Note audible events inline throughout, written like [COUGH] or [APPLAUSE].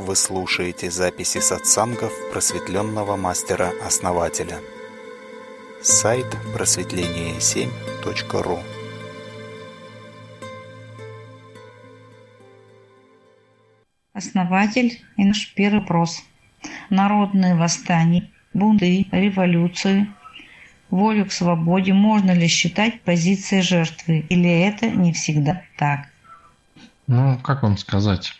Вы слушаете записи сатсангов просветленного мастера-основателя. Сайт просветление7.ру Основатель и наш первый вопрос. Народные восстания, бунты, революции, волю к свободе можно ли считать позицией жертвы, или это не всегда так? Ну, как вам сказать?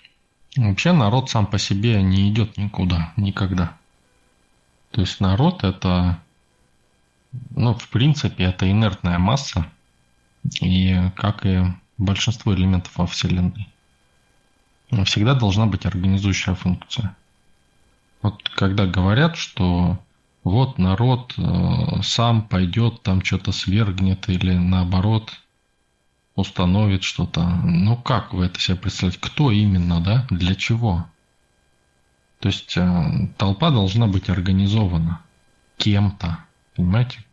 Вообще народ сам по себе не идет никуда, никогда. То есть народ это, ну, в принципе, это инертная масса, и как и большинство элементов во Вселенной. Всегда должна быть организующая функция. Вот когда говорят, что вот народ э, сам пойдет, там что-то свергнет или наоборот установит что-то. Ну как вы это себе представляете? Кто именно, да? Для чего? То есть э, толпа должна быть организована кем-то, понимаете?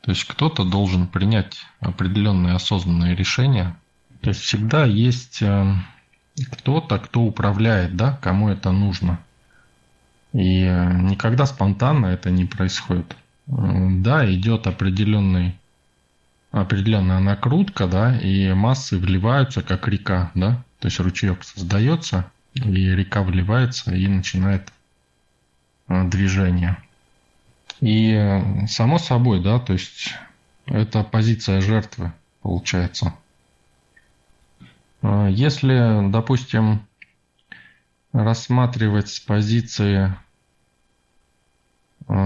То есть кто-то должен принять определенные осознанные решения. То есть всегда есть э, кто-то, кто управляет, да, кому это нужно. И э, никогда спонтанно это не происходит. Да, идет определенный определенная накрутка, да, и массы вливаются как река, да, то есть ручеек создается, и река вливается и начинает э, движение. И само собой, да, то есть это позиция жертвы получается. Э, если, допустим, рассматривать с позиции,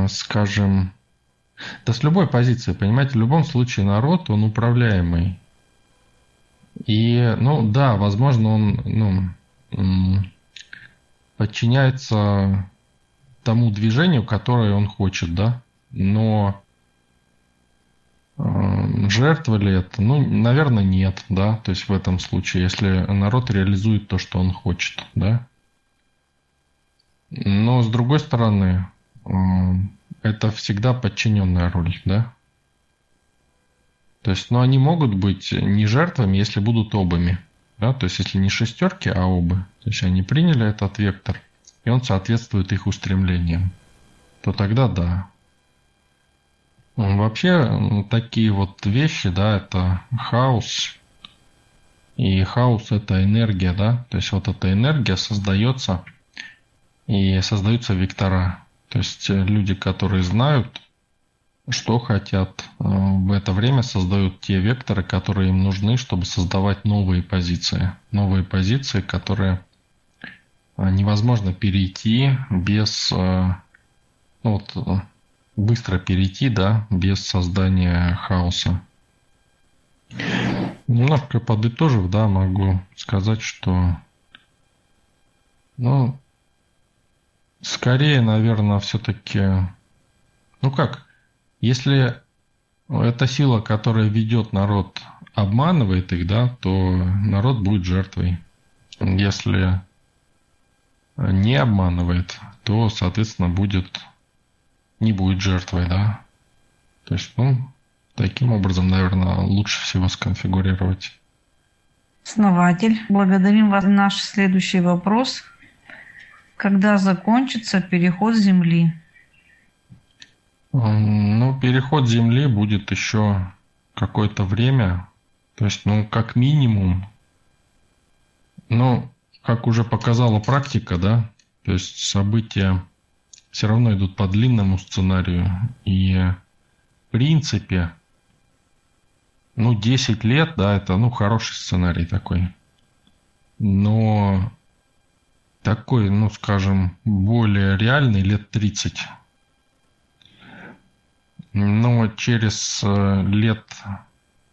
скажем, да с любой позиции, понимаете, в любом случае народ, он управляемый. И, ну да, возможно, он ну, подчиняется тому движению, которое он хочет, да, но э, жертва ли это? Ну, наверное, нет, да, то есть в этом случае, если народ реализует то, что он хочет, да. Но с другой стороны, э, это всегда подчиненная роль, да? То есть, ну, они могут быть не жертвами, если будут обами. Да? То есть, если не шестерки, а обы. То есть, они приняли этот вектор, и он соответствует их устремлениям. То тогда да. Вообще, такие вот вещи, да, это хаос. И хаос – это энергия, да. То есть, вот эта энергия создается, и создаются вектора. То есть э, люди, которые знают, что хотят, э, в это время создают те векторы, которые им нужны, чтобы создавать новые позиции. Новые позиции, которые э, невозможно перейти без ну вот, быстро перейти, да, без создания хаоса. Немножко подытожив, да, могу сказать, что ну, Скорее, наверное, все-таки... Ну как, если эта сила, которая ведет народ, обманывает их, да, то народ будет жертвой. Если не обманывает, то, соответственно, будет не будет жертвой, да. То есть, ну, таким образом, наверное, лучше всего сконфигурировать. Основатель, благодарим вас. Наш следующий вопрос – когда закончится переход Земли? Ну, переход Земли будет еще какое-то время. То есть, ну, как минимум, ну, как уже показала практика, да, то есть события все равно идут по длинному сценарию. И в принципе, ну, 10 лет, да, это, ну, хороший сценарий такой. Но такой, ну, скажем, более реальный лет 30. Но через э, лет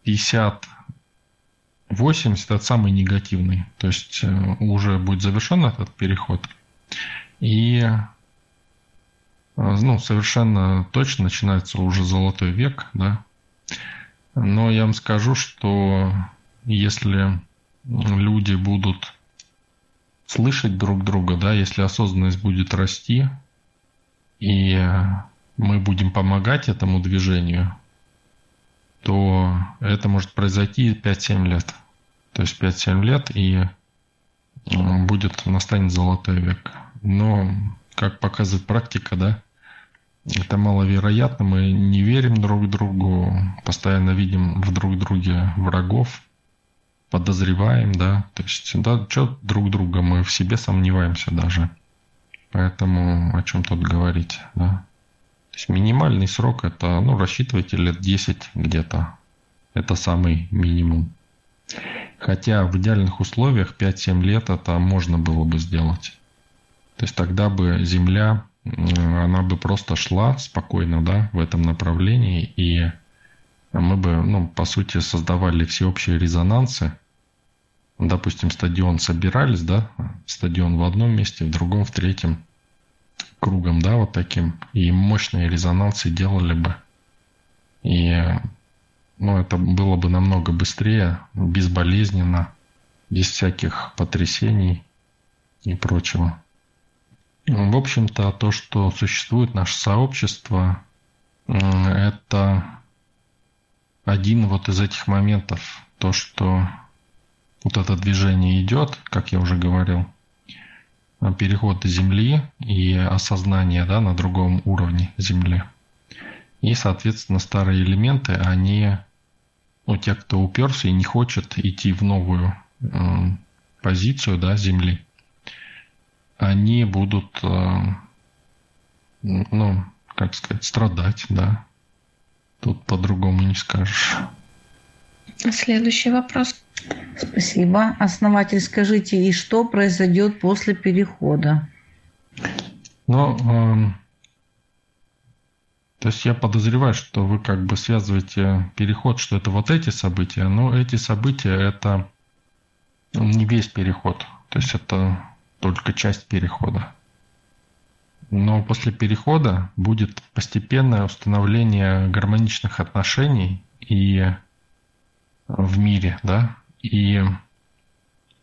50 80 это самый негативный. То есть э, уже будет завершен этот переход. И э, ну, совершенно точно начинается уже золотой век, да. Но я вам скажу, что если люди будут слышать друг друга, да, если осознанность будет расти, и мы будем помогать этому движению, то это может произойти 5-7 лет. То есть 5-7 лет, и будет настанет золотой век. Но, как показывает практика, да, это маловероятно. Мы не верим друг другу, постоянно видим в друг друге врагов, подозреваем, да. То есть, да, что друг друга мы в себе сомневаемся даже. Поэтому о чем тут говорить, да. То есть минимальный срок это, ну, рассчитывайте лет 10 где-то. Это самый минимум. Хотя в идеальных условиях 5-7 лет это можно было бы сделать. То есть тогда бы Земля, она бы просто шла спокойно, да, в этом направлении, и мы бы, ну, по сути, создавали всеобщие резонансы. Допустим, стадион собирались, да, стадион в одном месте, в другом, в третьем кругом, да, вот таким, и мощные резонансы делали бы. И ну, это было бы намного быстрее, безболезненно, без всяких потрясений и прочего. В общем-то, то, что существует наше сообщество, это один вот из этих моментов. То, что вот это движение идет, как я уже говорил, переход Земли и осознание да, на другом уровне Земли – и, соответственно, старые элементы, они, ну, те, кто уперся и не хочет идти в новую э, позицию, да, Земли, они будут, э, ну, как сказать, страдать, да. Тут по-другому не скажешь. Следующий вопрос. Спасибо. Основатель, скажите, и что произойдет после перехода? Ну, э, то есть я подозреваю, что вы как бы связываете переход, что это вот эти события, но эти события это не весь переход. То есть это только часть перехода. Но после перехода будет постепенное установление гармоничных отношений и в мире, да, и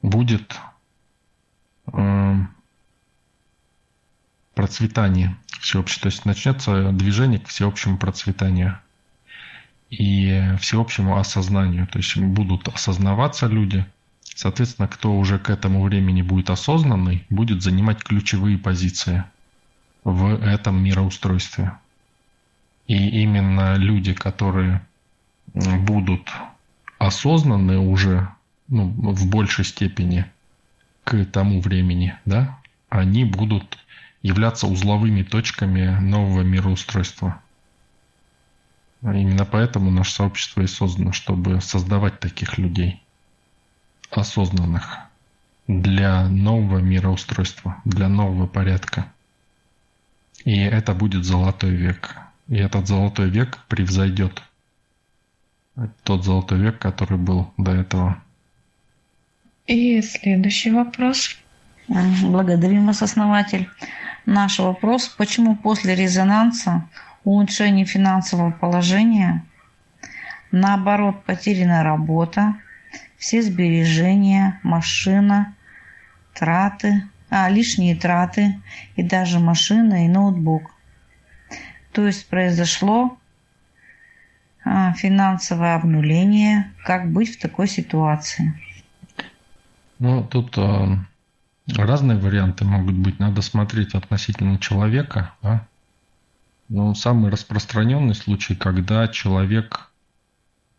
будет э, процветание всеобщее. То есть начнется движение к всеобщему процветанию и всеобщему осознанию. То есть будут осознаваться люди. Соответственно, кто уже к этому времени будет осознанный, будет занимать ключевые позиции в этом мироустройстве. И именно люди, которые будут осознаны уже ну, в большей степени к тому времени, да, они будут являться узловыми точками нового мироустройства. Именно поэтому наше сообщество и создано, чтобы создавать таких людей, осознанных, для нового мироустройства, для нового порядка. И это будет золотой век. И этот золотой век превзойдет тот золотой век, который был до этого. И следующий вопрос. Благодарим вас, основатель наш вопрос, почему после резонанса улучшения финансового положения наоборот потеряна работа, все сбережения, машина, траты, а, лишние траты и даже машина и ноутбук. То есть произошло финансовое обнуление. Как быть в такой ситуации? Ну, тут а, Разные варианты могут быть. Надо смотреть относительно человека. Да? Ну, самый распространенный случай, когда человек,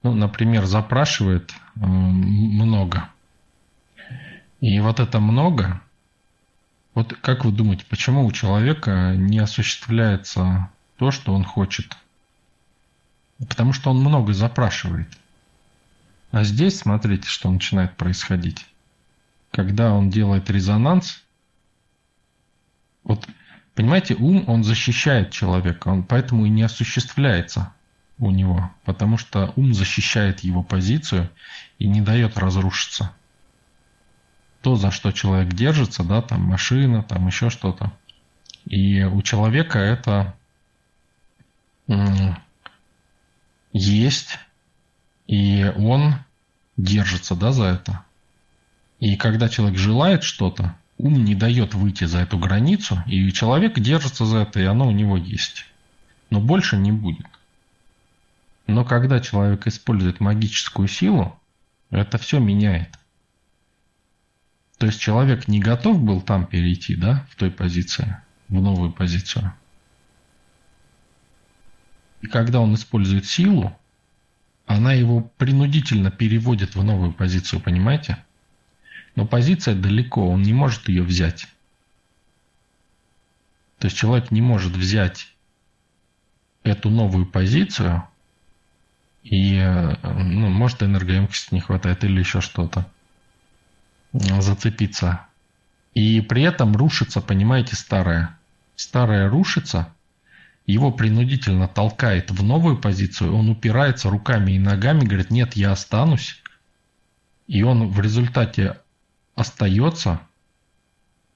ну, например, запрашивает э, много. И вот это много, вот как вы думаете, почему у человека не осуществляется то, что он хочет? Потому что он много запрашивает. А здесь смотрите, что начинает происходить когда он делает резонанс, вот, понимаете, ум, он защищает человека, он поэтому и не осуществляется у него, потому что ум защищает его позицию и не дает разрушиться. То, за что человек держится, да, там машина, там еще что-то. И у человека это есть, и он держится, да, за это. И когда человек желает что-то, ум не дает выйти за эту границу, и человек держится за это, и оно у него есть. Но больше не будет. Но когда человек использует магическую силу, это все меняет. То есть человек не готов был там перейти, да, в той позиции, в новую позицию. И когда он использует силу, она его принудительно переводит в новую позицию, понимаете? Но позиция далеко, он не может ее взять. То есть человек не может взять эту новую позицию и, ну, может, энергоемкости не хватает или еще что-то зацепиться. И при этом рушится, понимаете, старое. Старое рушится, его принудительно толкает в новую позицию, он упирается руками и ногами, говорит, нет, я останусь. И он в результате остается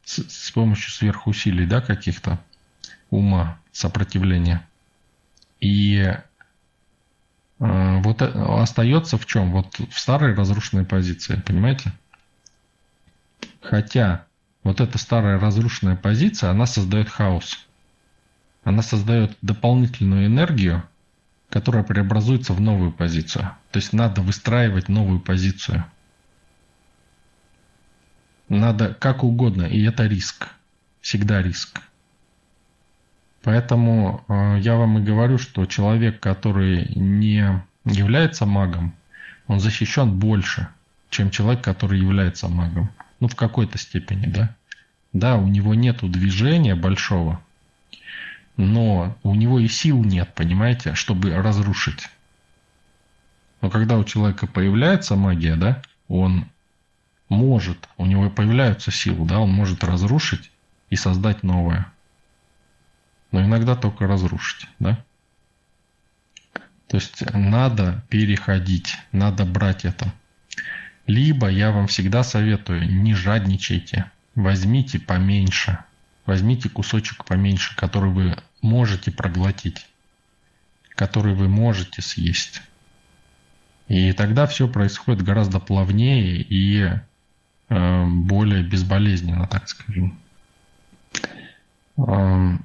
с, с помощью сверхусилий, да, каких-то ума, сопротивления. И э, вот э, остается в чем? Вот в старой разрушенной позиции, понимаете? Хотя вот эта старая разрушенная позиция, она создает хаос. Она создает дополнительную энергию, которая преобразуется в новую позицию. То есть надо выстраивать новую позицию. Надо как угодно, и это риск. Всегда риск. Поэтому э, я вам и говорю, что человек, который не является магом, он защищен больше, чем человек, который является магом. Ну, в какой-то степени, да. Да, у него нет движения большого, но у него и сил нет, понимаете, чтобы разрушить. Но когда у человека появляется магия, да, он может, у него появляются силы, да, он может разрушить и создать новое. Но иногда только разрушить, да. То есть надо переходить, надо брать это. Либо я вам всегда советую, не жадничайте, возьмите поменьше, возьмите кусочек поменьше, который вы можете проглотить, который вы можете съесть. И тогда все происходит гораздо плавнее и э, более безболезненно, так скажем. Э,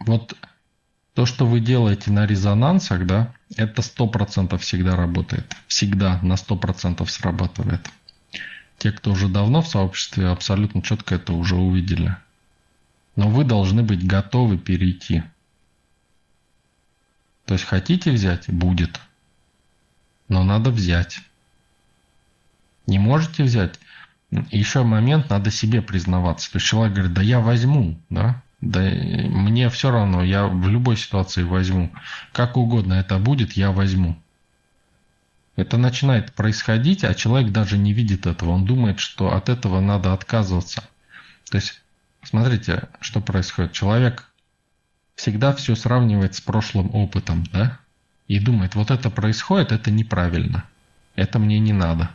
вот то, что вы делаете на резонансах, да, это 100% всегда работает. Всегда на 100% срабатывает. Те, кто уже давно в сообществе, абсолютно четко это уже увидели. Но вы должны быть готовы перейти. То есть хотите взять – будет. Но надо взять. Не можете взять – еще момент, надо себе признаваться. То есть человек говорит, да я возьму, да, да мне все равно, я в любой ситуации возьму. Как угодно это будет, я возьму. Это начинает происходить, а человек даже не видит этого. Он думает, что от этого надо отказываться. То есть, смотрите, что происходит. Человек всегда все сравнивает с прошлым опытом, да? И думает, вот это происходит, это неправильно. Это мне не надо.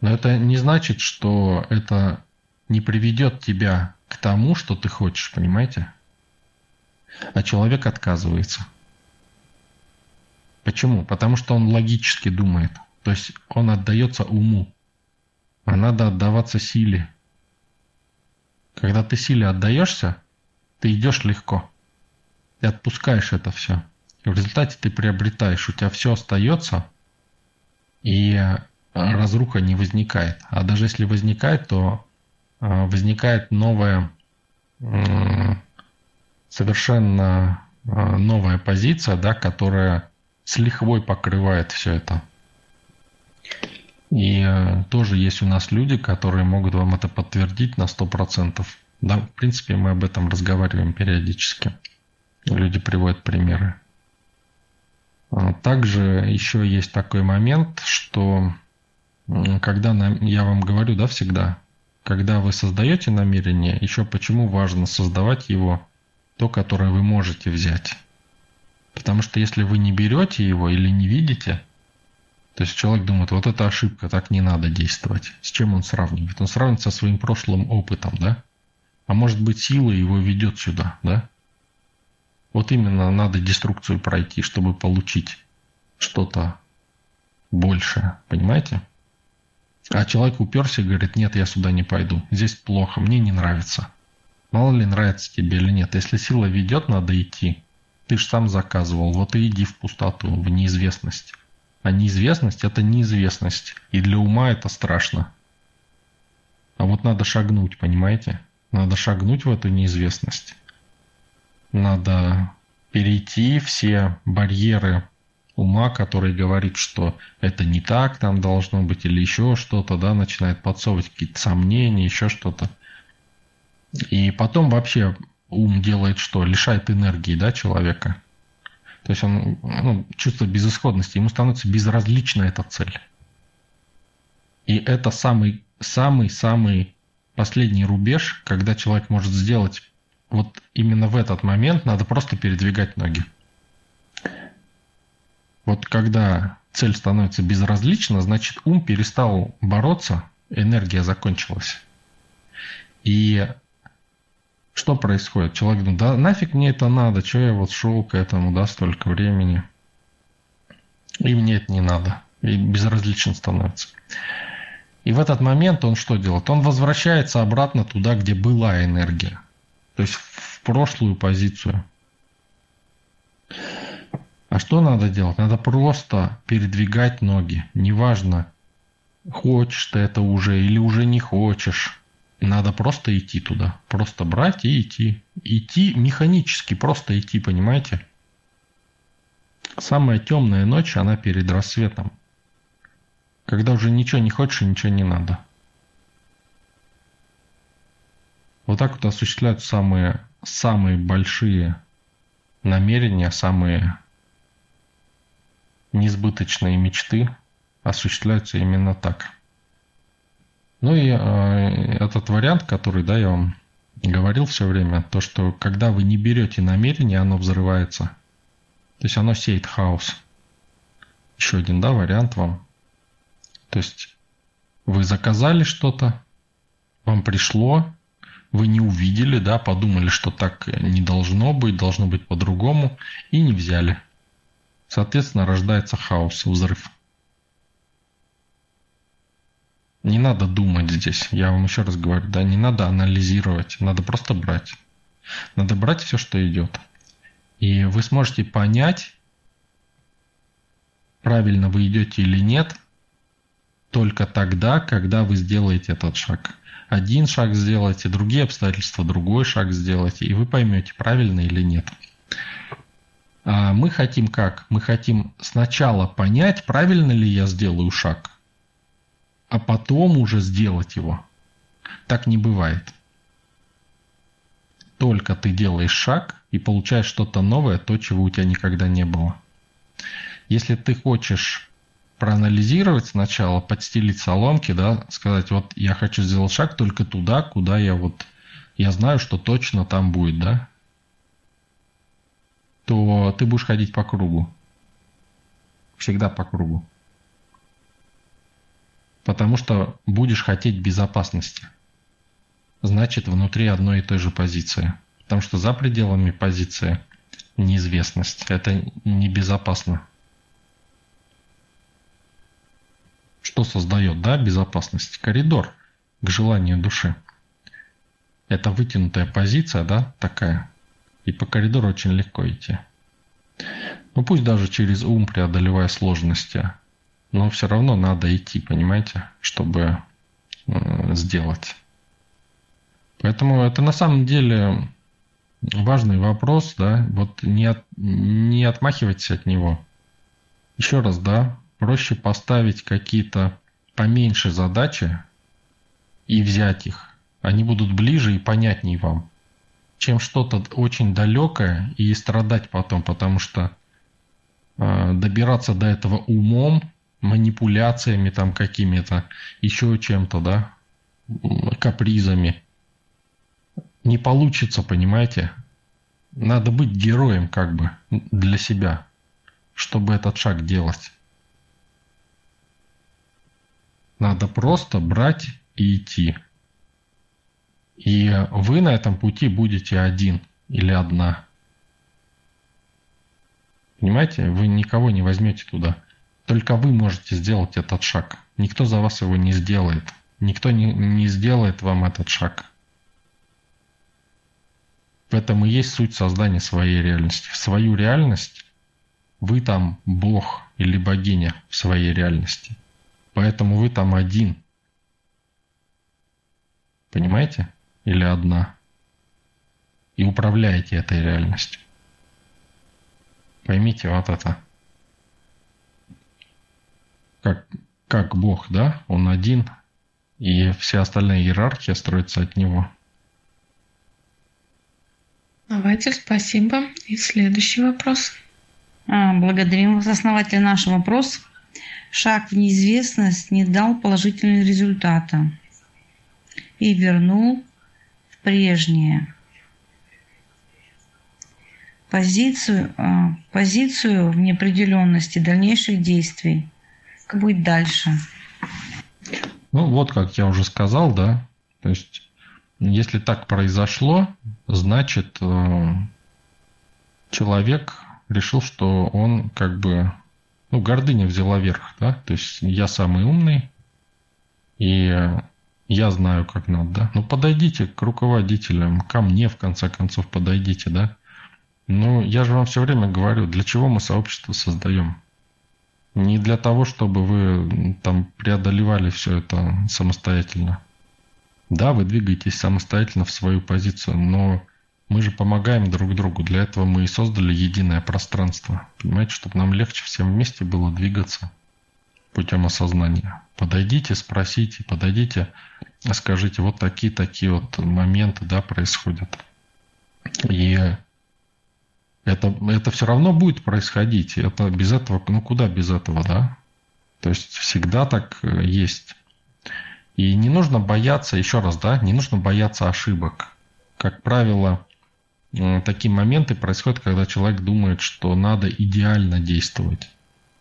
Но это не значит, что это не приведет тебя к тому, что ты хочешь, понимаете? А человек отказывается. Почему? Потому что он логически думает. То есть он отдается уму. А надо отдаваться силе. Когда ты силе отдаешься, ты идешь легко. Ты отпускаешь это все. И в результате ты приобретаешь, у тебя все остается, и разруха не возникает. А даже если возникает, то а, возникает новая, совершенно а, новая позиция, да, которая с лихвой покрывает все это. И э, тоже есть у нас люди, которые могут вам это подтвердить на 100%. Да, в принципе, мы об этом разговариваем периодически. Люди приводят примеры. А также еще есть такой момент, что когда я вам говорю, да, всегда, когда вы создаете намерение, еще почему важно создавать его, то, которое вы можете взять. Потому что если вы не берете его или не видите, то есть человек думает, вот это ошибка, так не надо действовать. С чем он сравнивает? Он сравнивает со своим прошлым опытом, да? А может быть сила его ведет сюда, да? Вот именно надо деструкцию пройти, чтобы получить что-то большее, понимаете? А человек уперся и говорит, нет, я сюда не пойду. Здесь плохо, мне не нравится. Мало ли нравится тебе или нет. Если сила ведет, надо идти. Ты же сам заказывал, вот и иди в пустоту, в неизвестность. А неизвестность – это неизвестность. И для ума это страшно. А вот надо шагнуть, понимаете? Надо шагнуть в эту неизвестность. Надо перейти все барьеры ума, который говорит, что это не так там должно быть или еще что-то, да, начинает подсовывать какие-то сомнения, еще что-то. И потом вообще ум делает что? Лишает энергии, да, человека. То есть он ну, чувствует безысходности, ему становится безразлична эта цель. И это самый, самый, самый последний рубеж, когда человек может сделать вот именно в этот момент надо просто передвигать ноги. Вот когда цель становится безразлична, значит ум перестал бороться, энергия закончилась. И что происходит? Человек думает, да нафиг мне это надо, что я вот шел к этому, да, столько времени. И мне это не надо. И безразличен становится. И в этот момент он что делает? Он возвращается обратно туда, где была энергия. То есть в прошлую позицию. А что надо делать? Надо просто передвигать ноги. Неважно, хочешь ты это уже или уже не хочешь. Надо просто идти туда. Просто брать и идти. Идти механически, просто идти, понимаете? Самая темная ночь, она перед рассветом. Когда уже ничего не хочешь и ничего не надо. Вот так вот осуществляют самые, самые большие намерения, самые несбыточные мечты осуществляются именно так. Ну и э, этот вариант, который, да, я вам говорил все время, то, что когда вы не берете намерение, оно взрывается. То есть оно сеет хаос. Еще один, да, вариант вам. То есть вы заказали что-то, вам пришло, вы не увидели, да, подумали, что так не должно быть, должно быть по-другому, и не взяли. Соответственно, рождается хаос, взрыв. Не надо думать здесь, я вам еще раз говорю, да, не надо анализировать, надо просто брать. Надо брать все, что идет. И вы сможете понять, правильно вы идете или нет, только тогда, когда вы сделаете этот шаг. Один шаг сделайте, другие обстоятельства, другой шаг сделайте, и вы поймете, правильно или нет. А мы хотим как? Мы хотим сначала понять, правильно ли я сделаю шаг, а потом уже сделать его. Так не бывает. Только ты делаешь шаг и получаешь что-то новое, то, чего у тебя никогда не было. Если ты хочешь проанализировать сначала, подстелить соломки, да, сказать, вот я хочу сделать шаг только туда, куда я вот, я знаю, что точно там будет, да, то ты будешь ходить по кругу. Всегда по кругу. Потому что будешь хотеть безопасности. Значит, внутри одной и той же позиции. Потому что за пределами позиции неизвестность. Это небезопасно. Что создает, да, безопасность? Коридор к желанию души. Это вытянутая позиция, да, такая, и по коридору очень легко идти. Ну пусть даже через ум преодолевая сложности, но все равно надо идти, понимаете, чтобы э, сделать. Поэтому это на самом деле важный вопрос, да, вот не, от, не отмахивайтесь от него. Еще раз, да, проще поставить какие-то поменьше задачи и взять их. Они будут ближе и понятнее вам чем что-то очень далекое и страдать потом, потому что э, добираться до этого умом, манипуляциями там какими-то, еще чем-то, да, капризами, не получится, понимаете? Надо быть героем как бы для себя, чтобы этот шаг делать. Надо просто брать и идти. И вы на этом пути будете один или одна. Понимаете, вы никого не возьмете туда. Только вы можете сделать этот шаг. Никто за вас его не сделает. Никто не, не сделает вам этот шаг. В этом и есть суть создания своей реальности. В свою реальность вы там Бог или богиня в своей реальности. Поэтому вы там один – Понимаете? Или одна. И управляете этой реальностью. Поймите вот это. Как, как Бог, да? Он один, и вся остальная иерархия строится от Него. Давайте, спасибо. И следующий вопрос. А, благодарим вас, основатель, наш вопрос. Шаг в неизвестность не дал положительного результата и вернул в прежнее. Позицию, а, позицию в неопределенности дальнейших действий. Как будет дальше? Ну, вот как я уже сказал, да. То есть, если так произошло, значит, э, человек решил, что он как бы, ну, гордыня взяла верх, да. То есть, я самый умный, и я знаю, как надо, да. Ну, подойдите к руководителям, ко мне, в конце концов, подойдите, да. Ну, я же вам все время говорю, для чего мы сообщество создаем. Не для того, чтобы вы там преодолевали все это самостоятельно. Да, вы двигаетесь самостоятельно в свою позицию, но мы же помогаем друг другу. Для этого мы и создали единое пространство. Понимаете, чтобы нам легче всем вместе было двигаться путем осознания. Подойдите, спросите, подойдите, скажите, вот такие-такие вот моменты да, происходят. И это, это все равно будет происходить. Это без этого, ну куда без этого, да? То есть всегда так э, есть. И не нужно бояться, еще раз, да, не нужно бояться ошибок. Как правило, такие моменты происходят, когда человек думает, что надо идеально действовать.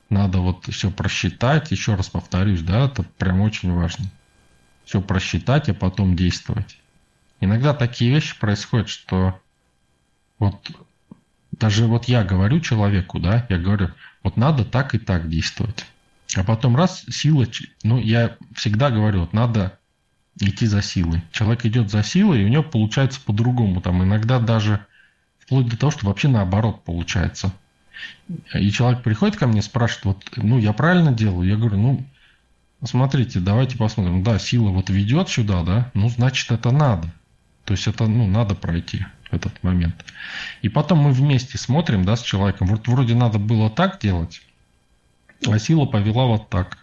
Надо вот все просчитать, еще раз повторюсь, да, это прям очень важно. Все просчитать, а потом действовать. Иногда такие вещи происходят, что вот даже вот я говорю человеку, да, я говорю, вот надо так и так действовать. А потом раз, сила, ну, я всегда говорю, вот надо идти за силой. Человек идет за силой, и у него получается по-другому. Там иногда даже вплоть до того, что вообще наоборот получается. И человек приходит ко мне, спрашивает, вот, ну, я правильно делаю? Я говорю, ну, смотрите, давайте посмотрим. Да, сила вот ведет сюда, да, ну, значит, это надо. То есть это, ну, надо пройти этот момент. И потом мы вместе смотрим, да, с человеком. Вот вроде надо было так делать, а сила повела вот так.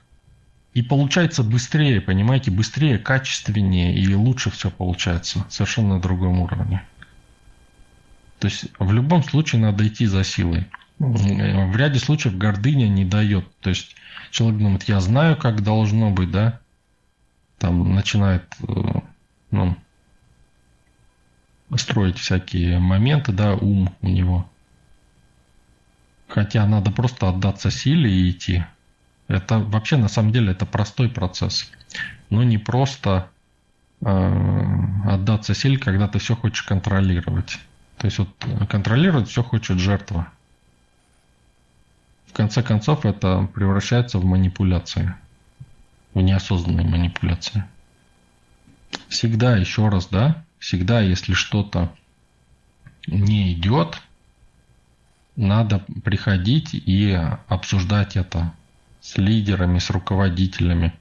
И получается быстрее, понимаете, быстрее, качественнее и лучше все получается. Совершенно на другом уровне. То есть в любом случае надо идти за силой. В ряде случаев гордыня не дает. То есть человек думает, я знаю, как должно быть, да, там начинает э, ну, строить всякие моменты, да, ум у него. Хотя надо просто отдаться силе и идти. Это вообще на самом деле это простой процесс. Но не просто э, отдаться силе, когда ты все хочешь контролировать. То есть вот контролировать все хочет жертва. В конце концов это превращается в манипуляции. В неосознанные манипуляции. Всегда еще раз, да, всегда, если что-то не идет, надо приходить и обсуждать это с лидерами, с руководителями.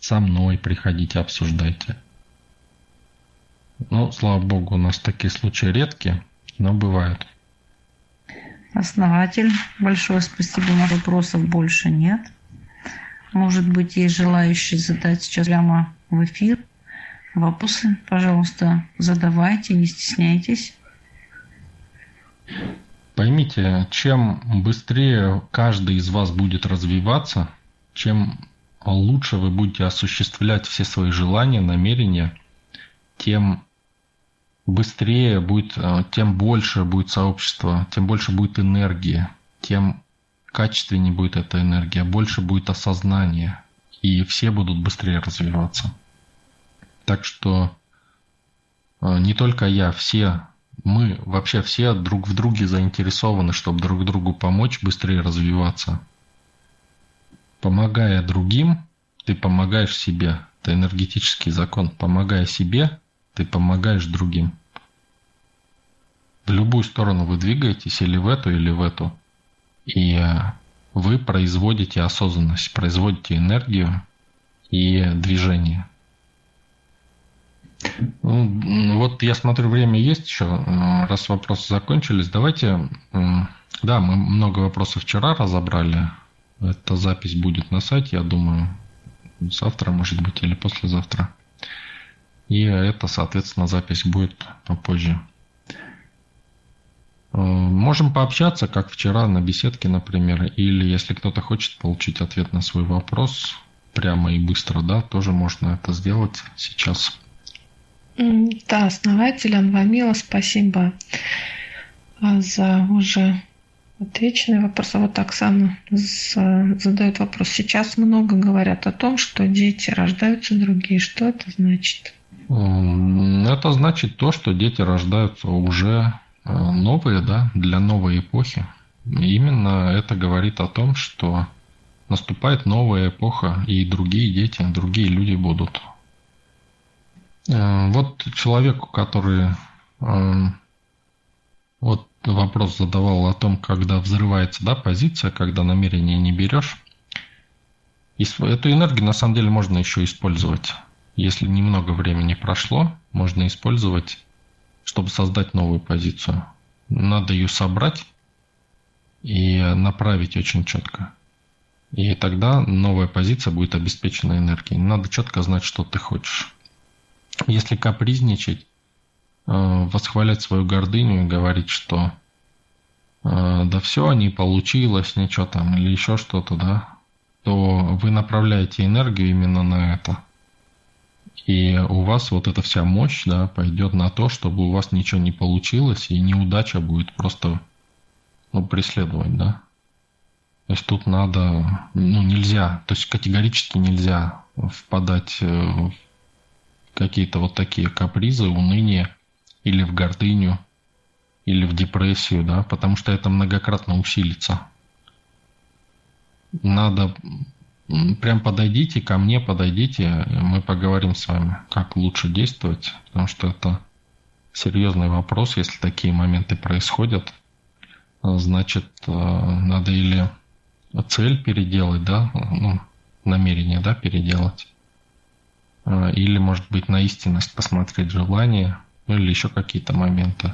Со мной приходите, обсуждайте. Ну, слава богу, у нас такие случаи редкие, но бывают. Основатель, большое спасибо, на вопросов больше нет. Может быть, есть желающие задать сейчас прямо в эфир – Вопросы, пожалуйста, задавайте, не стесняйтесь. Поймите, чем быстрее каждый из вас будет развиваться, чем лучше вы будете осуществлять все свои желания, намерения, тем быстрее будет, э, тем больше будет сообщество, тем больше будет энергии, тем качественнее будет эта энергия, больше будет осознания, и все будут быстрее развиваться. Так что э, не только я, все мы, вообще все друг в друге заинтересованы, чтобы друг другу помочь быстрее развиваться. Помогая другим, ты помогаешь себе. Это энергетический закон. Помогая себе, ты помогаешь другим. В любую сторону вы двигаетесь, или в эту, или в эту. И э, вы производите осознанность, производите энергию и движение – вот я смотрю, время есть еще, э, раз вопросы закончились. Давайте, да, мы много вопросов вчера разобрали. Эта запись будет на сайте, я думаю, завтра, может быть, или послезавтра. И это, соответственно, запись будет попозже. Э, можем пообщаться, как вчера на беседке, например, или если кто-то хочет получить ответ на свой вопрос прямо и быстро, да, тоже можно это сделать сейчас. Да, основатель Анвамила, спасибо а, за уже отвеченный вопрос. А вот Оксана задает вопрос. Сейчас много говорят о том, что дети рождаются другие. Что это значит? Это значит то, что дети рождаются уже э, новые, да, для новой эпохи. Именно это говорит о том, что наступает новая эпоха, и другие дети, другие люди будут. Э, вот человеку, который э, вот вопрос задавал о том, когда взрывается да, позиция, когда намерение не берешь. Эту энергию на самом деле можно еще использовать. Если немного времени прошло, можно использовать, чтобы создать новую позицию. Надо ее собрать и направить очень четко. И тогда новая позиция будет обеспечена энергией. Надо четко знать, что ты хочешь. Если капризничать, э, восхвалять свою гордыню и говорить, что э, да все, не получилось, ничего там, или еще что-то, да, то вы направляете энергию именно на это. И у вас вот эта вся мощь, да, пойдет на то, чтобы у вас ничего не получилось, и неудача будет просто ну, преследовать, да. То есть тут надо, ну, нельзя, то есть категорически нельзя впадать э, в какие-то вот такие капризы, уныние или в гордыню, или в депрессию, да, потому что это многократно усилится. Надо прям подойдите ко мне, подойдите, мы поговорим с вами, как лучше действовать, потому что это серьезный вопрос, если такие моменты происходят, значит, э, надо или цель переделать, да, ну, намерение, да, переделать. А, или, может быть, на истинность посмотреть желание, ну или еще какие-то моменты.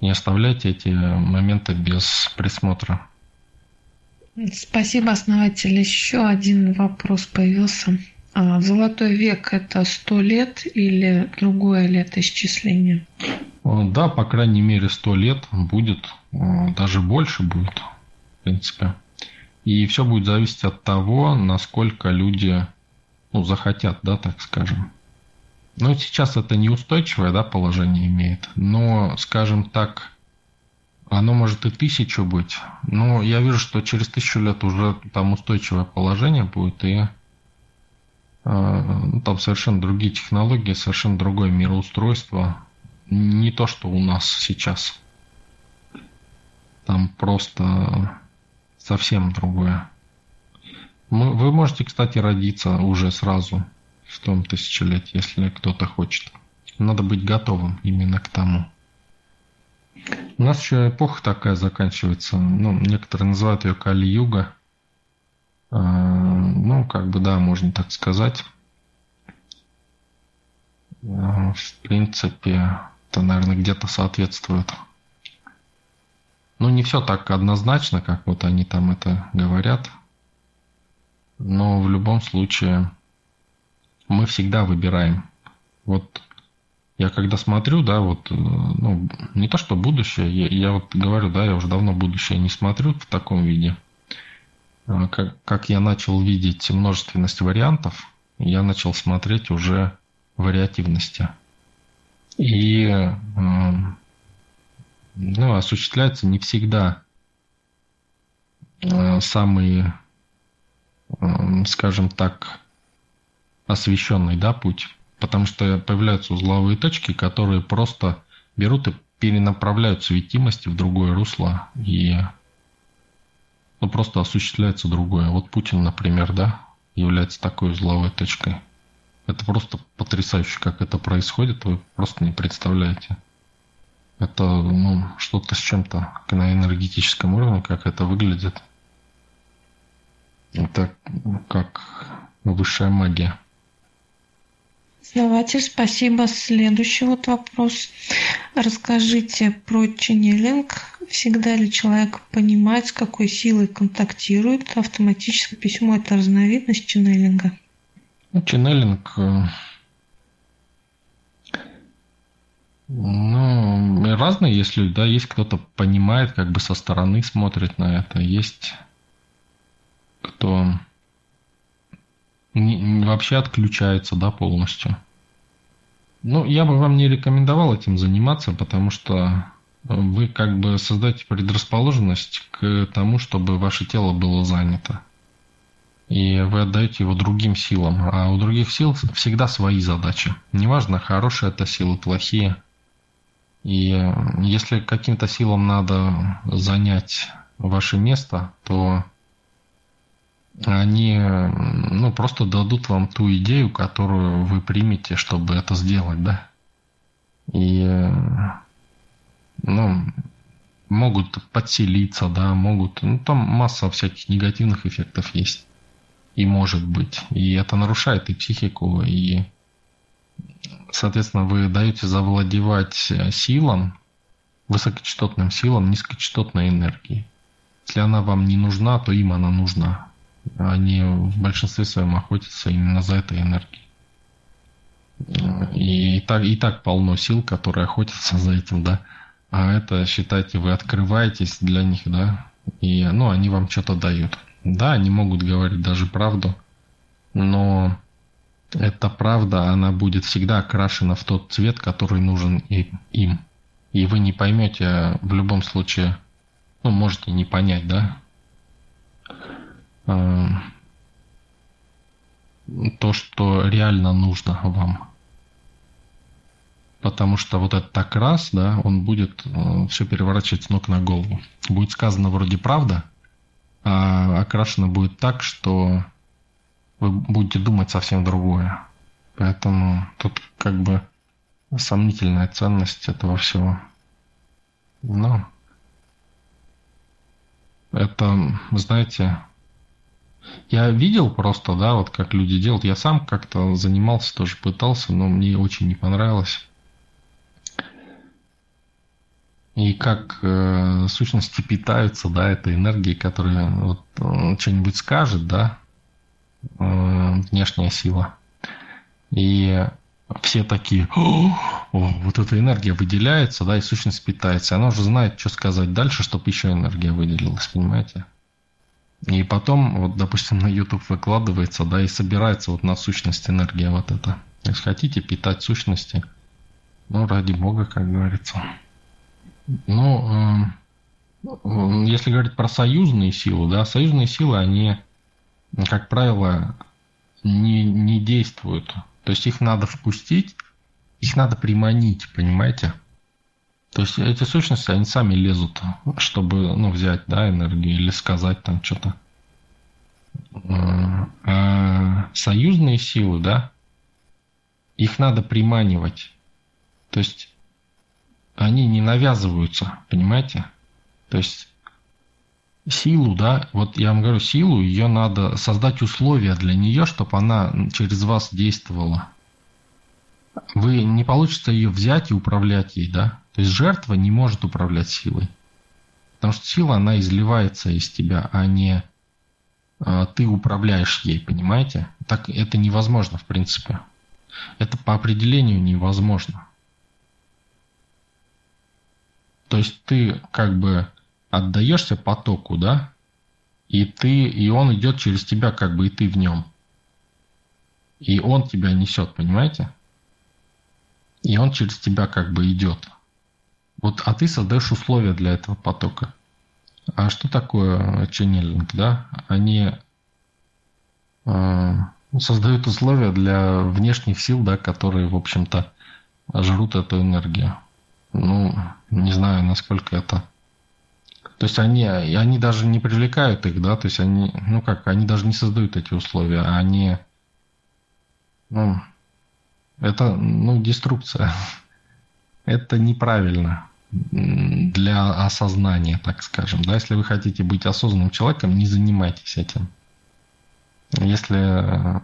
Не оставляйте эти моменты без присмотра. Спасибо, основатель. Еще один вопрос появился. А, золотой век – это сто лет или другое летоисчисление? Да, по крайней мере, сто лет будет, даже больше будет, в принципе. И все будет зависеть от того, насколько люди ну, захотят, да, так скажем. Ну, сейчас это неустойчивое, да, положение имеет, но, скажем так, оно может и тысячу быть, но я вижу, что через тысячу лет уже там устойчивое положение будет, и э, ну, там совершенно другие технологии, совершенно другое мироустройство, не то, что у нас сейчас. Там просто совсем другое. Вы можете, кстати, родиться уже сразу в том тысячелетии, если кто-то хочет. Надо быть готовым именно к тому. У нас еще эпоха такая заканчивается. Ну, некоторые называют ее Кали-Юга. А, ну, как бы, да, можно так сказать. А, в принципе, это, наверное, где-то соответствует ну, не все так однозначно, как вот они там это говорят. Но в любом случае мы всегда выбираем. Вот я когда смотрю, да, вот, э, ну, не то что будущее, я, я вот говорю, да, я уже давно будущее не смотрю в таком виде. А как, как я начал видеть множественность вариантов, я начал смотреть уже вариативности. И э, ну, осуществляются не всегда э, самые, скажем так, освещенный да, путь, потому что появляются узловые точки, которые просто берут и перенаправляют светимость в другое русло, и ну, просто осуществляется другое. Вот Путин, например, да, является такой узловой точкой. Это просто потрясающе, как это происходит, вы просто не представляете. Это ну, что-то с чем-то на энергетическом уровне, как это выглядит. Это как высшая магия. Основатель, спасибо. Следующий вот вопрос. Расскажите про ченнелинг. Всегда ли человек понимает, с какой силой контактирует? Автоматическое письмо – это разновидность ченнелинга? Ну, ченнелинг э, Ну, разные есть люди, да, есть кто-то понимает, как бы со стороны смотрит на это, есть кто не, вообще отключается, да, полностью. Ну, я бы вам не рекомендовал этим заниматься, потому что вы как бы создаете предрасположенность к тому, чтобы ваше тело было занято. И вы отдаете его другим силам. А у других сил всегда свои задачи. Неважно, хорошие это силы, плохие. И если каким-то силам надо занять ваше место, то они ну, просто дадут вам ту идею, которую вы примете, чтобы это сделать, да. И ну, могут подселиться, да, могут. Ну, там масса всяких негативных эффектов есть. И может быть. И это нарушает и психику, и соответственно, вы даете завладевать силам, высокочастотным силам, низкочастотной энергии. Если она вам не нужна, то им она нужна. Они в большинстве своем охотятся именно за этой энергией. И, и, так, и так полно сил, которые охотятся за этим, да. А это, считайте, вы открываетесь для них, да, и, ну, они вам что-то дают. Да, они могут говорить даже правду, но эта правда, она будет всегда окрашена в тот цвет, который нужен им. И вы не поймете в любом случае, ну, можете не понять, да, то, что реально нужно вам. Потому что вот этот окрас, да, он будет э, все переворачивать с ног на голову. Будет сказано вроде правда, а окрашено будет так, что вы будете думать совсем другое. Поэтому тут как бы сомнительная ценность этого всего. Но это, знаете, я видел просто, да, вот как люди делают. Я сам как-то занимался, тоже пытался, но мне очень не понравилось. И как э, сущности питаются, да, этой энергией, которая вот, э, что-нибудь скажет, да, э, внешняя сила. И все такие, о, вот эта энергия выделяется, да, и сущность питается. Она уже знает, что сказать дальше, чтобы еще энергия выделилась, понимаете? И потом, вот, допустим, на YouTube выкладывается, да, и собирается вот на сущность энергия вот эта. Если хотите питать сущности, ну, ради бога, как говорится. Ну, э, если говорить про союзные силы, да, союзные силы, они, как правило, не, не действуют. То есть их надо впустить, их надо приманить, понимаете? То есть эти сущности, они сами лезут, чтобы ну, взять да, энергию или сказать там что-то. А союзные силы, да, их надо приманивать. То есть они не навязываются, понимаете? То есть силу, да, вот я вам говорю, силу, ее надо создать условия для нее, чтобы она через вас действовала. Вы не получится ее взять и управлять ей, да? То есть жертва не может управлять силой. Потому что сила, она изливается из тебя, а не а, ты управляешь ей, понимаете? Так это невозможно, в принципе. Это по определению невозможно. То есть ты как бы отдаешься потоку, да? И ты, и он идет через тебя, как бы и ты в нем. И он тебя несет, понимаете? И он через тебя как бы идет. Вот, а ты создаешь условия для этого потока. А что такое ченнелинг, да? Они э, создают условия для внешних сил, да, которые, в общем-то, жрут эту энергию. Ну, не знаю, насколько это... То есть они, они даже не привлекают их, да, то есть они, ну как, они даже не создают эти условия, а они, ну, это, ну, деструкция. [LAUGHS] Это неправильно для осознания, так скажем. Да, если вы хотите быть осознанным человеком, не занимайтесь этим. Если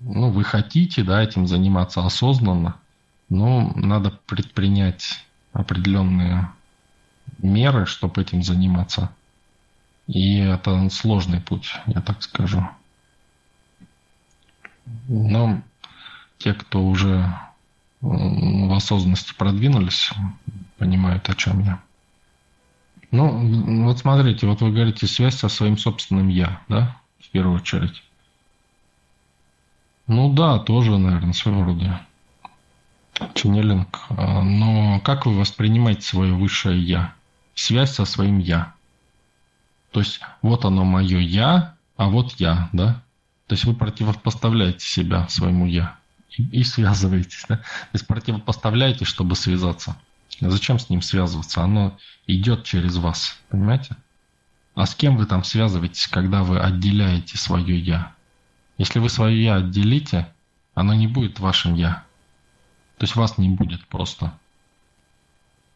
ну, вы хотите, да, этим заниматься осознанно, но надо предпринять определенные меры, чтобы этим заниматься. И это сложный путь, я так скажу. Но те, кто уже в осознанности продвинулись, понимают, о чем я. Ну, вот смотрите, вот вы говорите связь со своим собственным «я», да, в первую очередь. Ну да, тоже, наверное, своего рода ченнелинг. Но как вы воспринимаете свое высшее «я»? Связь со своим «я». То есть вот оно мое «я», а вот «я», да? То есть вы противопоставляете себя своему «я» и, связываетесь, да? То есть противопоставляете, чтобы связаться. Зачем с ним связываться? Оно идет через вас, понимаете? А с кем вы там связываетесь, когда вы отделяете свое «я»? Если вы свое «я» отделите, оно не будет вашим «я». То есть вас не будет просто.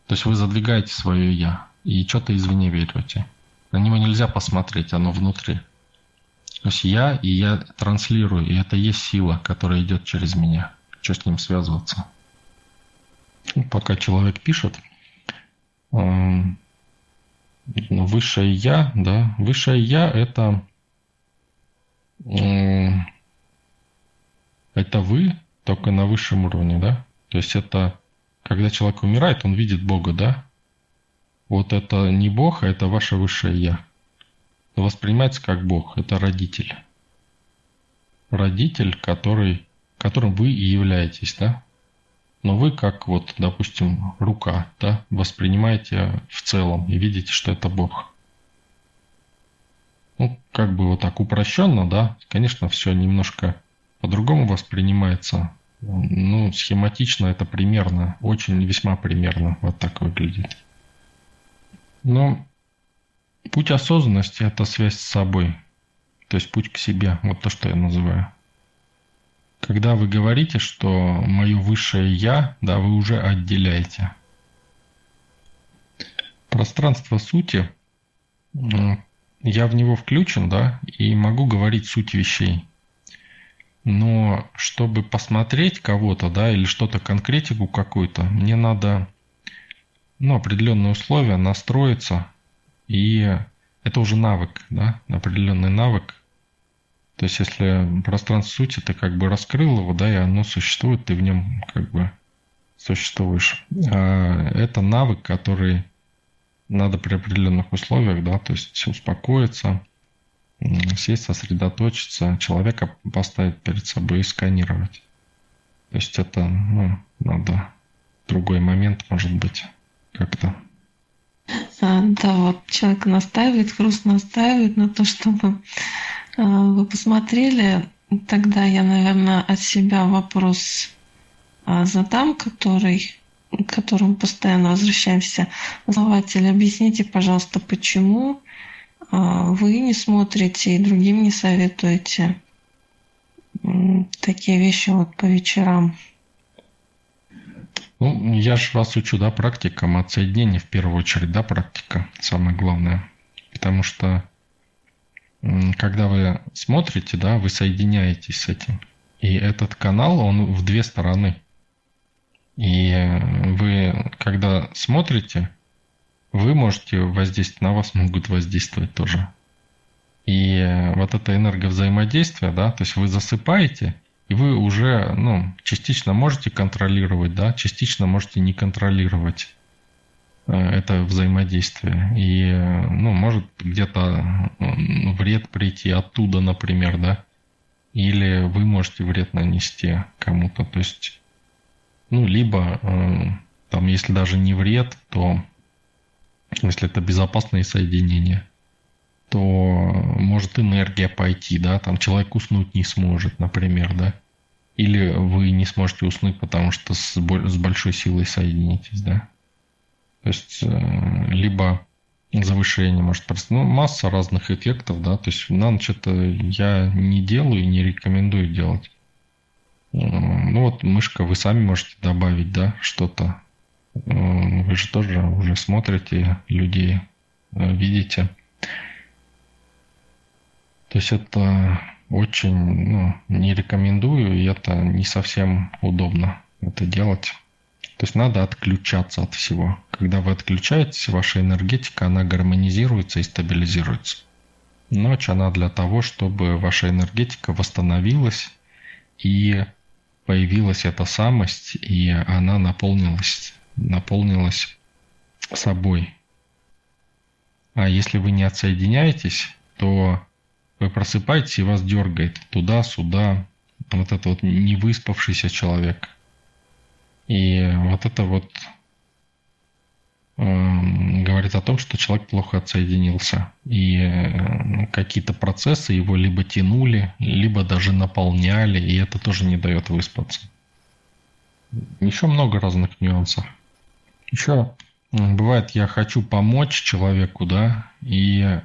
То есть вы задвигаете свое «я» и что-то извне верите. На него нельзя посмотреть, оно внутри. То есть я, и я транслирую, и это есть сила, которая идет через меня. Что с ним связываться? Ну, пока человек пишет, эм, высшее я, да, высшее я это это вы, только на высшем уровне, да? То есть это, когда человек умирает, он видит Бога, да? Вот это не Бог, а это ваше высшее Я. Воспринимается как Бог, это родитель. Родитель, который, которым вы и являетесь, да? Но вы как вот, допустим, рука, да, воспринимаете в целом и видите, что это Бог ну, как бы вот так упрощенно, да, конечно, все немножко по-другому воспринимается. Ну, схематично это примерно, очень весьма примерно вот так выглядит. Но путь осознанности – это связь с собой, то есть путь к себе, вот то, что я называю. Когда вы говорите, что мое высшее «я», да, вы уже отделяете. Пространство сути я в него включен, да, и могу говорить суть вещей. Но чтобы посмотреть кого-то, да, или что-то, конкретику какую-то, мне надо, ну, определенные условия, настроиться, и это уже навык, да, определенный навык. То есть, если пространство сути, ты как бы раскрыл его, да, и оно существует, ты в нем как бы существуешь. А это навык, который надо при определенных условиях, да, то есть успокоиться, сесть, сосредоточиться, человека поставить перед собой и сканировать. То есть это, ну, надо другой момент, может быть, как-то. А, да, вот человек настаивает, грустно настаивает на то, чтобы а, вы посмотрели. Тогда я, наверное, от себя вопрос а, задам, который к которому постоянно возвращаемся. Основатель, объясните, пожалуйста, почему а, вы не смотрите и другим не советуете такие вещи вот по вечерам? Ну, я же вас учу, да, практикам отсоединения в первую очередь, да, практика, самое главное. Потому что когда вы смотрите, да, вы соединяетесь с этим. И этот канал, он в две стороны – и вы, когда смотрите, вы можете воздействовать, на вас могут воздействовать тоже. И вот это энерговзаимодействие, да, то есть вы засыпаете, и вы уже, ну, частично можете контролировать, да, частично можете не контролировать э, это взаимодействие. И, ну, может где-то вред прийти оттуда, например, да, или вы можете вред нанести кому-то. То есть ну, либо э, там, если даже не вред, то если это безопасные соединения, то может энергия пойти, да, там человек уснуть не сможет, например, да, или вы не сможете уснуть, потому что с, с большой силой соединитесь, да. То есть, э, либо завышение может просто, ну, масса разных эффектов, да, то есть на ночь это я не делаю и не рекомендую делать. Ну вот мышка вы сами можете добавить, да, что-то. Вы же тоже уже смотрите людей, э, видите. То есть это очень ну, не рекомендую, и это не совсем удобно это делать. То есть надо отключаться от всего. Когда вы отключаетесь, ваша энергетика, она гармонизируется и стабилизируется. Ночь, она для того, чтобы ваша энергетика восстановилась и появилась эта самость, и она наполнилась, наполнилась собой. А если вы не отсоединяетесь, то вы просыпаетесь и вас дергает туда-сюда, вот это вот невыспавшийся человек – и вот это вот э, говорит о том, что человек плохо отсоединился. И э, какие-то процессы его либо тянули, либо даже наполняли, и это тоже не дает выспаться. Еще много разных нюансов. Еще бывает, я хочу помочь человеку, да, и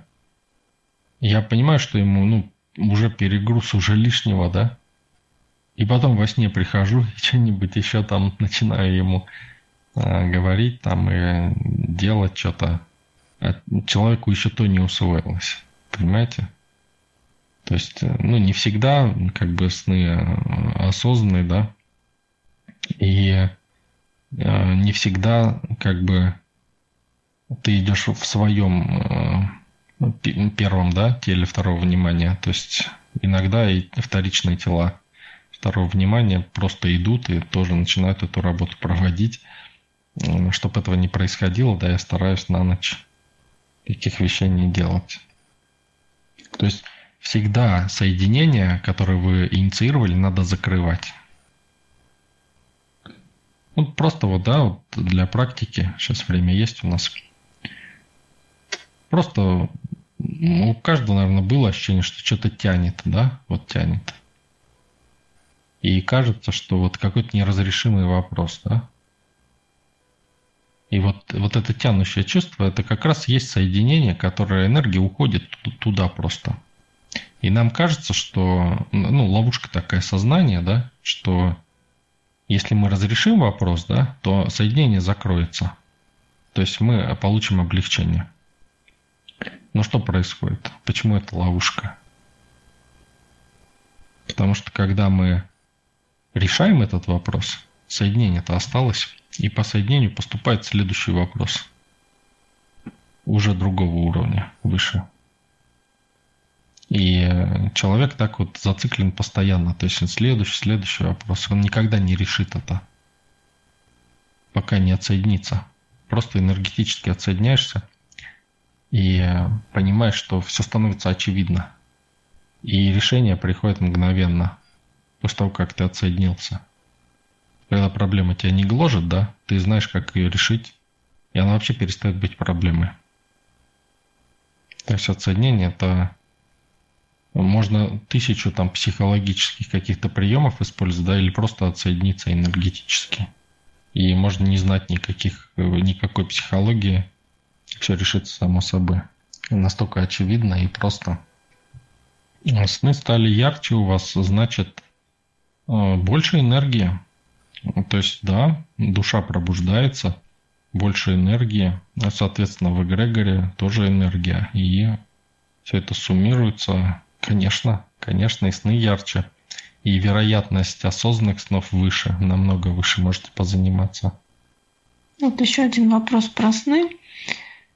я понимаю, что ему, ну, уже перегруз уже лишнего, да, и потом во сне прихожу и [LAUGHS] что-нибудь еще там начинаю ему э, говорить там и делать что-то. А человеку еще то не усвоилось. Понимаете? То есть, э, ну, не всегда как бы сны э, осознанные, да, и э, не всегда как бы ты идешь в своем э, первом, да, теле второго внимания. То есть иногда и вторичные тела второго внимания просто идут и тоже начинают эту работу проводить. Чтобы этого не происходило, да, я стараюсь на ночь таких вещей не делать. То есть всегда соединения, которые вы инициировали, надо закрывать. Ну, просто вот, да, вот для практики, сейчас время есть у нас. Просто у каждого, наверное, было ощущение, что что-то тянет, да, вот тянет. И кажется, что вот какой-то неразрешимый вопрос, да? И вот, вот это тянущее чувство, это как раз есть соединение, которое энергия уходит туда просто. И нам кажется, что, ну, ловушка такая сознания, да, что если мы разрешим вопрос, да, то соединение закроется. То есть мы получим облегчение. Но что происходит? Почему это ловушка? Потому что когда мы решаем этот вопрос, соединение-то осталось, и по соединению поступает следующий вопрос. Уже другого уровня, выше. И человек так вот зациклен постоянно. То есть следующий, следующий вопрос. Он никогда не решит это. Пока не отсоединится. Просто энергетически отсоединяешься и понимаешь, что все становится очевидно. И решение приходит мгновенно после того, как ты отсоединился. Когда проблема тебя не гложет, да, ты знаешь, как ее решить, и она вообще перестает быть проблемой. То есть отсоединение это можно тысячу там психологических каких-то приемов использовать, да, или просто отсоединиться энергетически. И можно не знать никаких, никакой психологии, все решится само собой. Настолько очевидно и просто. Сны стали ярче у вас, значит, а, больше энергии. То есть, да, душа пробуждается, больше энергии. А, соответственно, в эгрегоре тоже энергия. И все это суммируется, конечно, конечно, и сны ярче. И вероятность осознанных снов выше, намного выше можете позаниматься. Вот еще один вопрос про сны.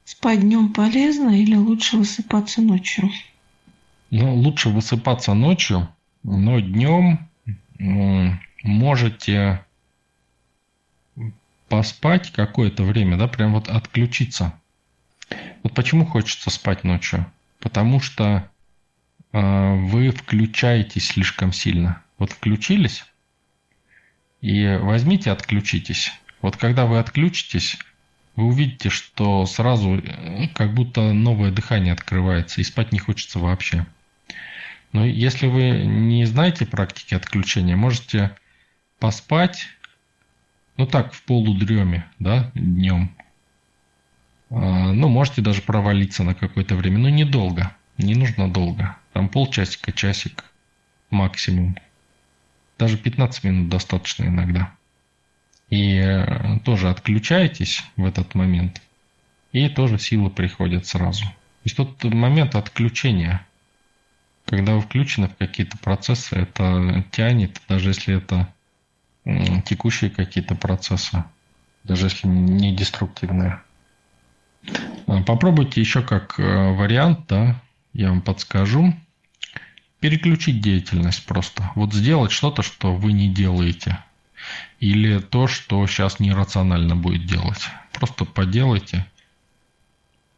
Спать днем полезно или лучше высыпаться ночью? Ну, лучше высыпаться ночью, но днем можете поспать какое-то время, да, прям вот отключиться. Вот почему хочется спать ночью? Потому что э, вы включаетесь слишком сильно. Вот включились и возьмите, отключитесь. Вот когда вы отключитесь, вы увидите, что сразу э, как будто новое дыхание открывается и спать не хочется вообще. Но если вы не знаете практики отключения, можете поспать, ну так, в полудреме, да, днем. А, ну, можете даже провалиться на какое-то время, но недолго, не нужно долго. Там полчасика, часик максимум. Даже 15 минут достаточно иногда. И э, тоже отключаетесь в этот момент, и тоже силы приходят сразу. То есть тот момент отключения – когда вы включены в какие-то процессы, это тянет, даже если это текущие какие-то процессы, даже если не деструктивные. А, попробуйте еще как э, вариант, да, я вам подскажу, переключить деятельность просто. Вот сделать что-то, что вы не делаете. Или то, что сейчас нерационально будет делать. Просто поделайте.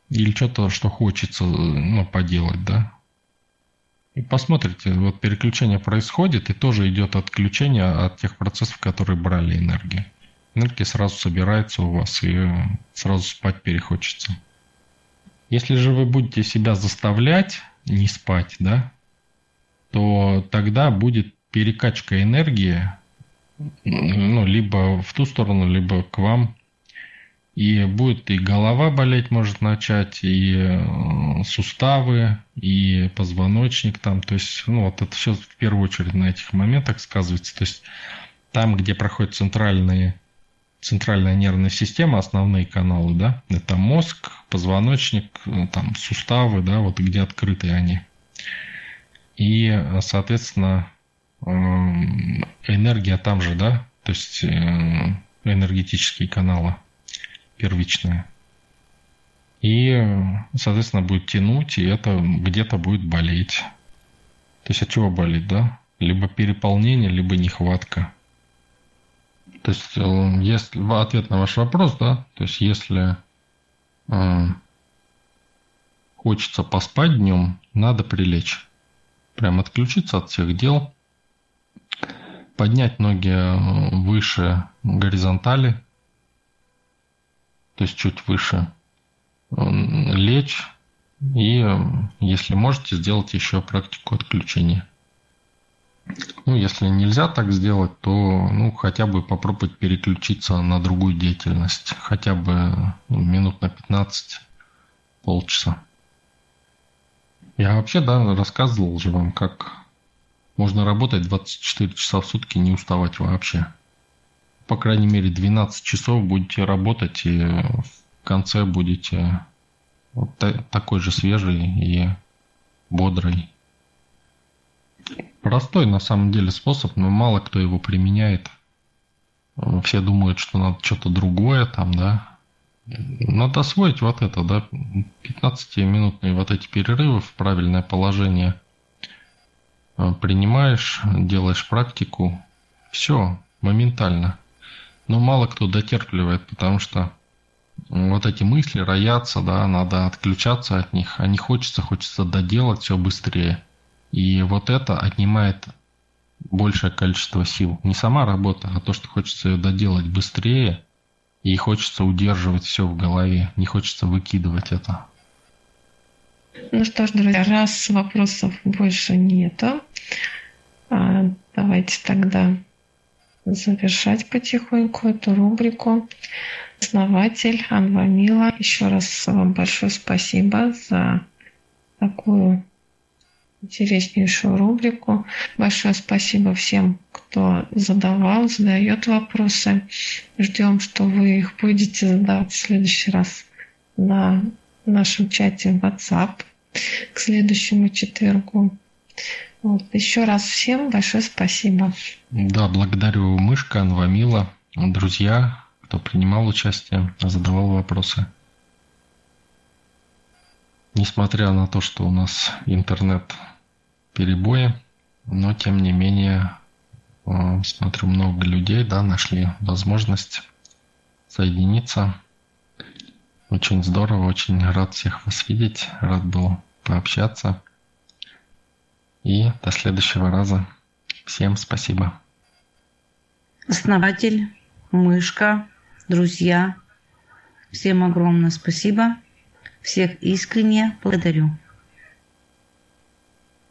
Или что-то, что хочется ну, поделать, да. И посмотрите, вот переключение происходит, и тоже идет отключение от тех процессов, которые брали энергию. Энергия сразу собирается у вас, и сразу спать перехочется. Если же вы будете себя заставлять не спать, да, то тогда будет перекачка энергии, ну, либо в ту сторону, либо к вам и будет и голова болеть может начать, и э, суставы, и позвоночник там. То есть, ну, вот это все в первую очередь на этих моментах сказывается. То есть, там, где проходят центральные, центральная нервная система, основные каналы, да, это мозг, позвоночник, э, там, суставы, да, вот где открыты они. И, соответственно, эм, энергия там же, да, то есть э, энергетические каналы первичная. И, соответственно, будет тянуть, и это где-то будет болеть. То есть от чего болит, да? Либо переполнение, либо нехватка. То есть, э, если ответ на ваш вопрос, да, то есть если э, хочется поспать днем, надо прилечь. Прям отключиться от всех дел, поднять ноги э, выше горизонтали, то есть чуть выше, лечь и, если можете, сделать еще практику отключения. Ну, если нельзя так сделать, то ну, хотя бы попробовать переключиться на другую деятельность. Хотя бы ну, минут на 15, полчаса. Я вообще, да, рассказывал же вам, как можно работать 24 часа в сутки не уставать вообще по крайней мере, 12 часов будете работать, и в конце будете вот такой же свежий и бодрый. Простой на самом деле способ, но мало кто его применяет. Все думают, что надо что-то другое там, да. Надо освоить вот это, да, 15-минутные вот эти перерывы в правильное положение. Принимаешь, делаешь практику, все, моментально. Но мало кто дотерпливает, потому что вот эти мысли роятся, да, надо отключаться от них, а не хочется, хочется доделать все быстрее. И вот это отнимает большее количество сил. Не сама работа, а то, что хочется ее доделать быстрее, и хочется удерживать все в голове, не хочется выкидывать это. Ну что ж, друзья, раз вопросов больше нету, а, давайте тогда завершать потихоньку эту рубрику. Основатель Анвамила, еще раз вам большое спасибо за такую интереснейшую рубрику. Большое спасибо всем, кто задавал, задает вопросы. Ждем, что вы их будете задавать в следующий раз на нашем чате в WhatsApp к следующему четвергу. Вот. Еще раз всем большое спасибо. Да, благодарю Мышка, Анвамила, друзья, кто принимал участие, задавал вопросы. Несмотря на то, что у нас интернет перебои, но тем не менее, э, смотрю, много людей, да, нашли возможность соединиться. Очень здорово, очень рад всех вас видеть, рад был пообщаться. И до следующего раза. Всем спасибо. Основатель, мышка, друзья. Всем огромное спасибо. Всех искренне благодарю.